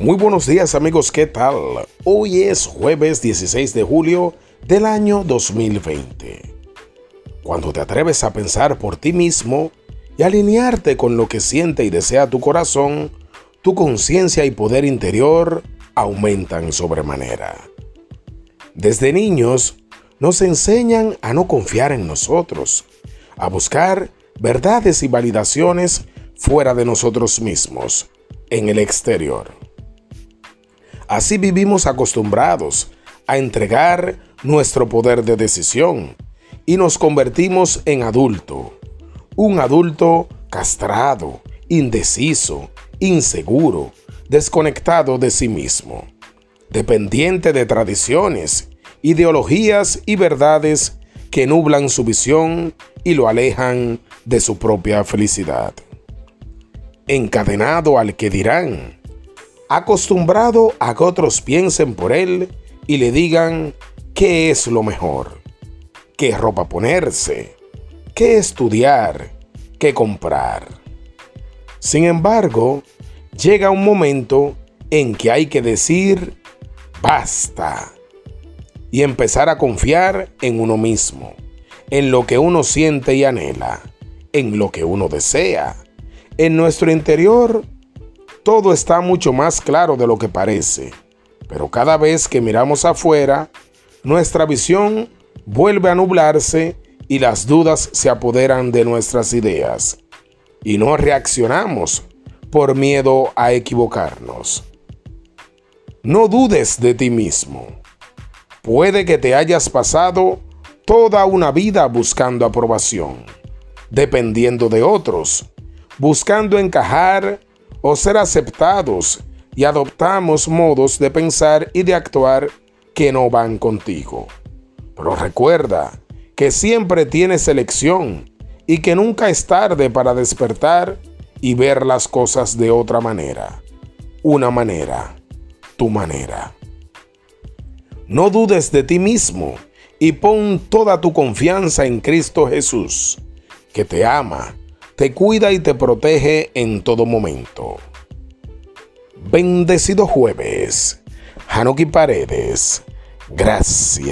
Muy buenos días amigos, ¿qué tal? Hoy es jueves 16 de julio del año 2020. Cuando te atreves a pensar por ti mismo y alinearte con lo que siente y desea tu corazón, tu conciencia y poder interior aumentan sobremanera. Desde niños nos enseñan a no confiar en nosotros, a buscar verdades y validaciones fuera de nosotros mismos, en el exterior. Así vivimos acostumbrados a entregar nuestro poder de decisión y nos convertimos en adulto. Un adulto castrado, indeciso, inseguro, desconectado de sí mismo, dependiente de tradiciones, ideologías y verdades que nublan su visión y lo alejan de su propia felicidad. Encadenado al que dirán, acostumbrado a que otros piensen por él y le digan qué es lo mejor, qué ropa ponerse, qué estudiar, qué comprar. Sin embargo, llega un momento en que hay que decir basta y empezar a confiar en uno mismo, en lo que uno siente y anhela, en lo que uno desea. En nuestro interior todo está mucho más claro de lo que parece, pero cada vez que miramos afuera, nuestra visión vuelve a nublarse y las dudas se apoderan de nuestras ideas, y no reaccionamos por miedo a equivocarnos. No dudes de ti mismo. Puede que te hayas pasado toda una vida buscando aprobación, dependiendo de otros, buscando encajar o ser aceptados y adoptamos modos de pensar y de actuar que no van contigo. Pero recuerda que siempre tienes elección y que nunca es tarde para despertar y ver las cosas de otra manera. Una manera, tu manera. No dudes de ti mismo y pon toda tu confianza en Cristo Jesús, que te ama te cuida y te protege en todo momento. Bendecido jueves. Hanuki Paredes. Gracias.